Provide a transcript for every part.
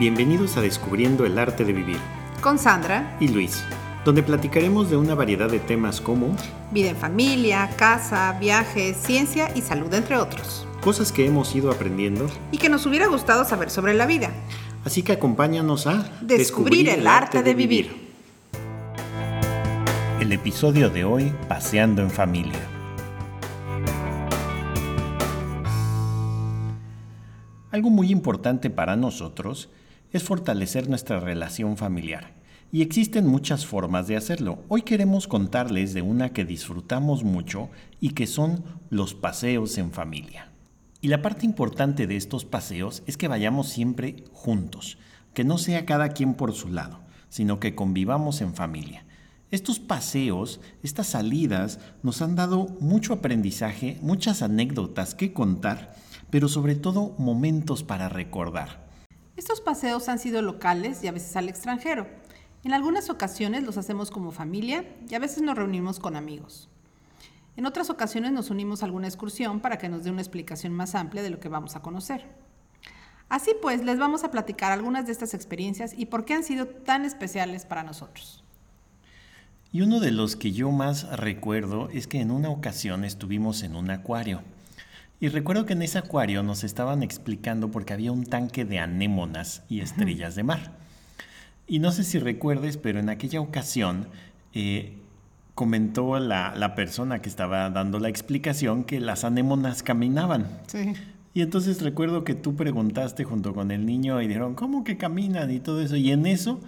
Bienvenidos a Descubriendo el Arte de Vivir. Con Sandra. Y Luis, donde platicaremos de una variedad de temas como vida en familia, casa, viajes, ciencia y salud, entre otros. Cosas que hemos ido aprendiendo y que nos hubiera gustado saber sobre la vida. Así que acompáñanos a Descubrir, Descubrir el, arte de vivir. El episodio de hoy, Paseando en familia. Algo muy importante para nosotros es fortalecer nuestra relación familiar. Y existen muchas formas de hacerlo. Hoy queremos contarles de una que disfrutamos mucho y que son los paseos en familia. Y la parte importante de estos paseos es que vayamos siempre juntos, que no sea cada quien por su lado, sino que convivamos en familia. Estos paseos, estas salidas, nos han dado mucho aprendizaje, muchas anécdotas que contar, pero sobre todo momentos para recordar. Estos paseos han sido locales y a veces al extranjero. En algunas ocasiones los hacemos como familia y a veces nos reunimos con amigos. En otras ocasiones nos unimos a alguna excursión para que nos dé una explicación más amplia de lo que vamos a conocer. Así pues, les vamos a platicar algunas de estas experiencias y por qué han sido tan especiales para nosotros. Y uno de los que yo más recuerdo es que en una ocasión estuvimos en un acuario. Y recuerdo que en ese acuario nos estaban explicando porque había un tanque de anémonas y estrellas de mar. Y no sé si recuerdes, pero en aquella ocasión eh, comentó la, la, persona que estaba dando la explicación que las anémonas caminaban. Sí. Y entonces recuerdo que tú preguntaste junto con el niño y dijeron, ¿cómo que caminan? Y todo eso. Y en eso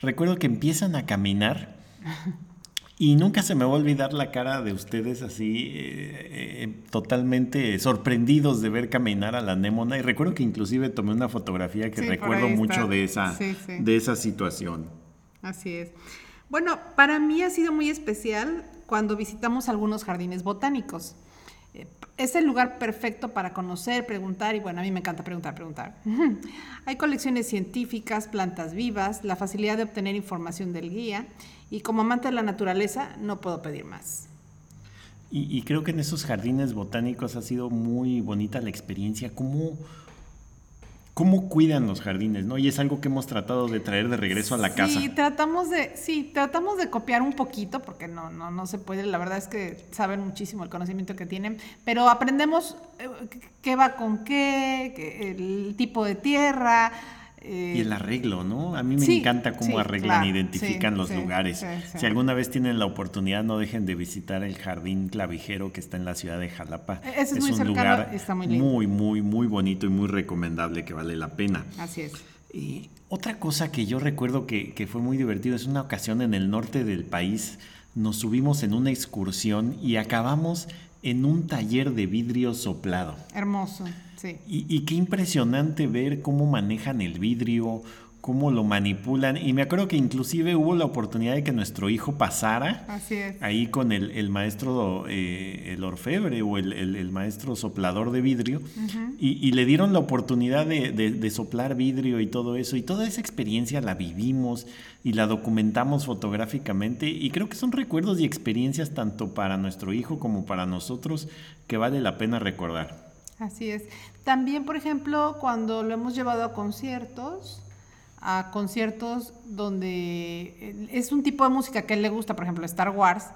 recuerdo que empiezan a caminar y nunca se me va a olvidar la cara de ustedes así, eh, eh, totalmente sorprendidos de ver caminar a la anémona. Y recuerdo que inclusive tomé una fotografía que recuerdo mucho de esa, de esa situación. Así es. Bueno, para mí ha sido muy especial cuando visitamos algunos jardines botánicos. Es el lugar perfecto para conocer, preguntar y bueno, a mí me encanta preguntar, preguntar. Hay colecciones científicas, plantas vivas, la facilidad de obtener información del guía y como amante de la naturaleza no puedo pedir más. Y, creo que en esos jardines botánicos ha sido muy bonita la experiencia, cómo, cómo cuidan los jardines, ¿no? Y es algo que hemos tratado de traer de regreso a la casa. Sí, tratamos de, sí, tratamos de copiar un poquito, porque no, no, no se puede, la verdad es que saben muchísimo el conocimiento que tienen, pero aprendemos eh, qué va con qué, el tipo de tierra, y el arreglo, ¿no? A mí me encanta cómo arreglan, identifican los lugares. Si alguna vez tienen la oportunidad, no dejen de visitar el Jardín Clavijero que está en la ciudad de Jalapa. E-, es, un lugar muy, muy, muy, muy bonito y muy recomendable que vale la pena. Así es. Y otra cosa que yo recuerdo que, que fue muy divertido es una ocasión en el norte del país. Nos subimos en una excursión y acabamos en un taller de vidrio soplado. Hermoso. Y, qué impresionante ver cómo manejan el vidrio, cómo lo manipulan. Y me acuerdo que inclusive hubo la oportunidad de que nuestro hijo pasara ahí con el, maestro, eh, el orfebre o el, maestro soplador de vidrio. y, le dieron la oportunidad de, soplar vidrio y todo eso. Y toda esa experiencia la vivimos y la documentamos fotográficamente. Y creo que son recuerdos y experiencias tanto para nuestro hijo como para nosotros que vale la pena recordar. Así es. También, por ejemplo, cuando lo hemos llevado a conciertos, a conciertos donde eh, es un tipo de música que a él le gusta, por ejemplo, Star Wars,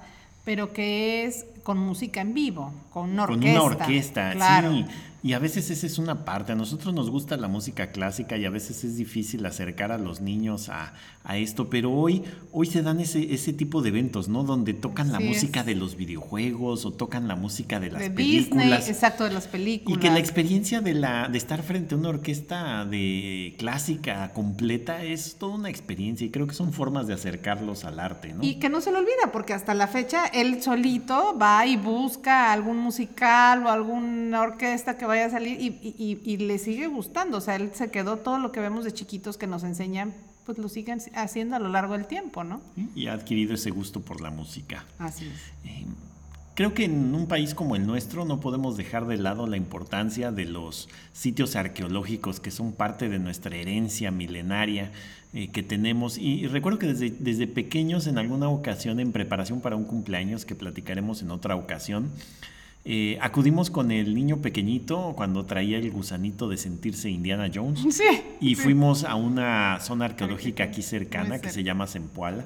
pero que es con música en vivo, con una orquesta. Con una orquesta, claro. sí. Y a veces esa es una parte. A nosotros nos gusta la música clásica y a veces es difícil acercar a los niños a, esto, pero hoy, hoy se dan ese, ese tipo de eventos, ¿no? Donde tocan la música de los videojuegos o tocan la música de las de películas. Disney, exacto, de las películas. Y que la experiencia de, la, de estar frente a una orquesta de clásica completa es toda una experiencia y creo que son formas de acercarlos al arte, ¿no? Y que no se lo olvida, porque hasta la fecha él solito va y busca algún musical o alguna orquesta que vaya a salir y, le sigue gustando. O sea, él se quedó todo lo que vemos de chiquitos que nos enseñan, pues lo siguen haciendo a lo largo del tiempo, ¿no? Y ha adquirido ese gusto por la música. Así es. Eh, creo que en un país como el nuestro no podemos dejar de lado la importancia de los sitios arqueológicos que son parte de nuestra herencia milenaria eh, que tenemos. Y, recuerdo que desde, desde pequeños, en alguna ocasión, en preparación para un cumpleaños que platicaremos en otra ocasión, Eh, acudimos con el niño pequeñito cuando traía el gusanito de sentirse Indiana Jones. Sí. Y fuimos a una zona arqueológica aquí cercana que se llama Zempoala.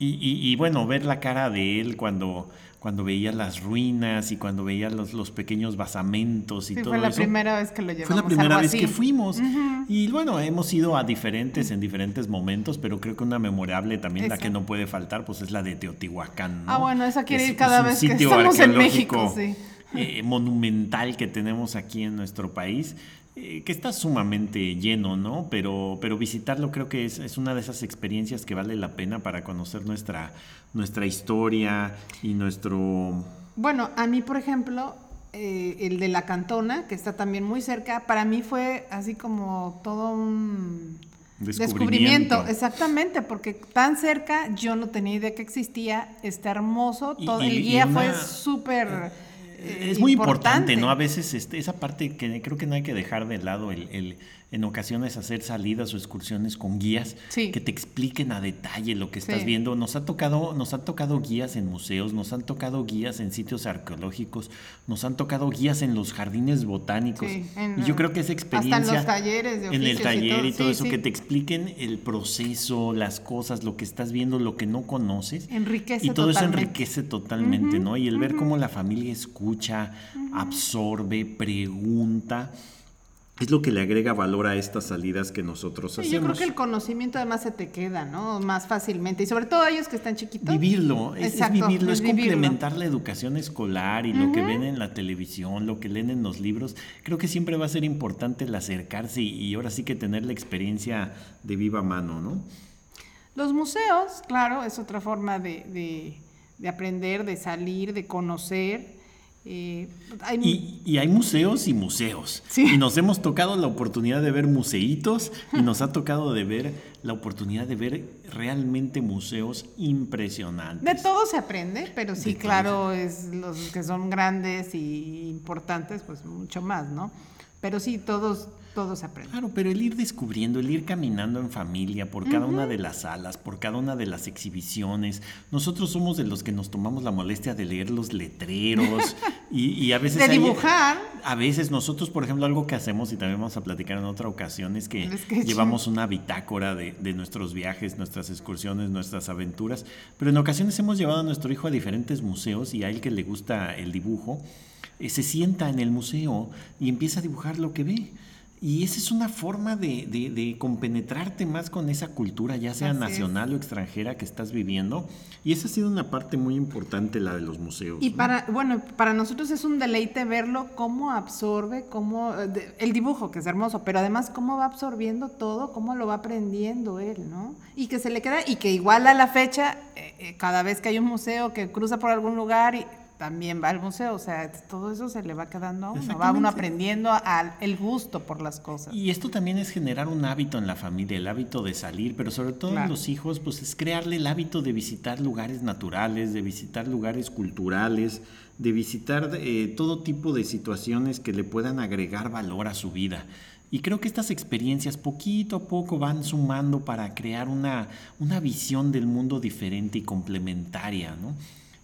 Y, y, bueno, ver la cara de él cuando, cuando veía las ruinas y cuando veía los, los pequeños basamentos y todo eso. Fue la primera vez que lo llevamos. Fue la primera vez que fuimos. Y bueno, hemos ido a diferentes, en diferentes momentos, pero creo que una memorable también, la que no puede faltar, pues es la de Teotihuacán. Ah, bueno, esa quiere ir cada vez que estamos en México. Sí. Eh, monumental que tenemos aquí en nuestro país. Eh, que está sumamente lleno, ¿no? Pero, pero visitarlo creo que es, es, una de esas experiencias que vale la pena para conocer nuestra, nuestra historia y nuestro... Bueno, a mí, por ejemplo, eh, el de la Cantona, que está también muy cerca, para mí fue así como todo un... Descubrimiento. exactamente, porque tan cerca yo no tenía idea que existía, está hermoso, todo, el guía fue súper eh, es muy importante, ¿no? A veces este, esa parte que creo que no hay que dejar de lado el, el, en ocasiones hacer salidas o excursiones con guías que te expliquen a detalle lo que estás viendo. Nos ha tocado, nos han tocado guías en museos, nos han tocado guías en sitios arqueológicos, nos han tocado guías en los jardines botánicos. y yo creo que esa experiencia hasta en los talleres de en el taller y todo, eso que te expliquen el proceso, las cosas, lo que estás viendo, lo que no conoces. Enriquece y todo eso enriquece totalmente, ¿no? Y el ver cómo la familia escucha, absorbe, pregunta es lo que le agrega valor a estas salidas que nosotros hacemos. yo creo que el conocimiento además se te queda, ¿no? Más fácilmente. Y sobre todo ellos que están chiquitos. Vivirlo, es, vivirlo, es, complementar la educación escolar y lo que ven en la televisión, lo que leen en los libros. Creo que siempre va a ser importante el acercarse y, ahora sí que tener la experiencia de viva mano, ¿no? Los museos, claro, es otra forma de, de aprender, de salir, de conocer. Eh, y, hay museos y museos. Y nos hemos tocado la oportunidad de ver museitos y nos ha tocado de ver la oportunidad de ver realmente museos impresionantes. De todo se aprende, pero sí, claro, es los que son grandes y importantes, pues mucho más, ¿no? Pero sí, todos, todos aprenden. Claro, pero el ir descubriendo, el ir caminando en familia por cada una de las salas, por cada una de las exhibiciones. Nosotros somos de los que nos tomamos la molestia de leer los letreros y, a veces... De dibujar. A veces nosotros, por ejemplo, algo que hacemos y también vamos a platicar en otra ocasión es que llevamos una bitácora de, de nuestros viajes, nuestras excursiones, nuestras aventuras, pero en ocasiones hemos llevado a nuestro hijo a diferentes museos y a él que le gusta el dibujo, eh, se sienta en el museo y empieza a dibujar lo que ve. Y esa es una forma de, de, compenetrarte más con esa cultura, ya sea nacional o extranjera que estás viviendo. Y esa ha sido una parte muy importante, la de los museos. Y para, bueno, para nosotros es un deleite verlo cómo absorbe, cómo, el dibujo, que es hermoso, pero además cómo va absorbiendo todo, cómo lo va aprendiendo él, ¿no? Y que se le queda, y que igual a la fecha, eh, eh, cada vez que hay un museo que cruza por algún lugar y también va al museo, o sea, todo eso se le va quedando a uno, va uno aprendiendo al, el gusto por las cosas. Y esto también es generar un hábito en la familia, el hábito de salir, pero sobre todo en los hijos, pues es crearle el hábito de visitar lugares naturales, de visitar lugares culturales, de visitar eh, todo tipo de situaciones que le puedan agregar valor a su vida. Y creo que estas experiencias poquito a poco van sumando para crear una, una visión del mundo diferente y complementaria, ¿no?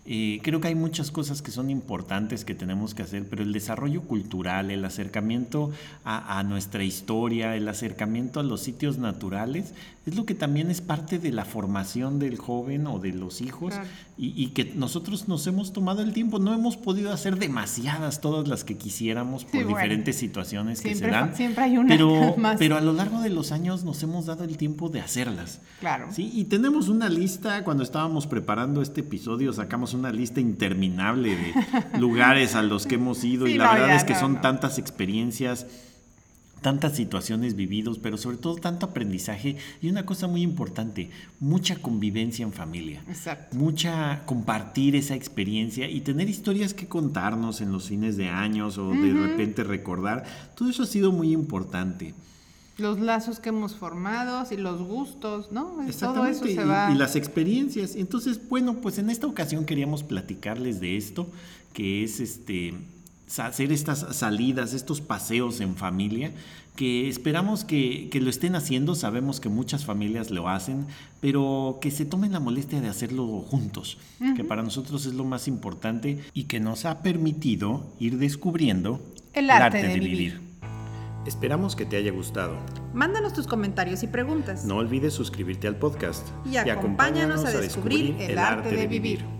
Eh, creo que hay muchas cosas que son importantes que tenemos que hacer, pero el desarrollo cultural, el acercamiento a, nuestra historia, el acercamiento a los sitios naturales, es lo que también es parte de la formación del joven o de los hijos y, que nosotros nos hemos tomado el tiempo. No hemos podido hacer demasiadas, todas las que quisiéramos por diferentes situaciones que se dan. Siempre hay una pero, pero a lo largo de los años nos hemos dado el tiempo de hacerlas. Claro. ¿sí? Y tenemos una lista, cuando estábamos preparando este episodio, sacamos una lista interminable de lugares a los que hemos ido y la verdad es que son tantas experiencias tantas situaciones vividos, pero sobre todo tanto aprendizaje y una cosa muy importante, mucha convivencia en familia. Exacto. Mucha compartir esa experiencia y tener historias que contarnos en los fines de años o de repente recordar. Todo eso ha sido muy importante. Los lazos que hemos formado y los gustos, ¿no? Todo eso se va... y las experiencias. Entonces, bueno, pues en esta ocasión queríamos platicarles de esto, que es este hacer estas salidas, estos paseos en familia, que esperamos que, que, lo estén haciendo, sabemos que muchas familias lo hacen, pero que se tomen la molestia de hacerlo juntos, que para nosotros es lo más importante y que nos ha permitido ir descubriendo el arte, de, vivir. Esperamos que te haya gustado. Mándanos tus comentarios y preguntas. No olvides suscribirte al podcast y acompáñanos, a, descubrir el arte de vivir.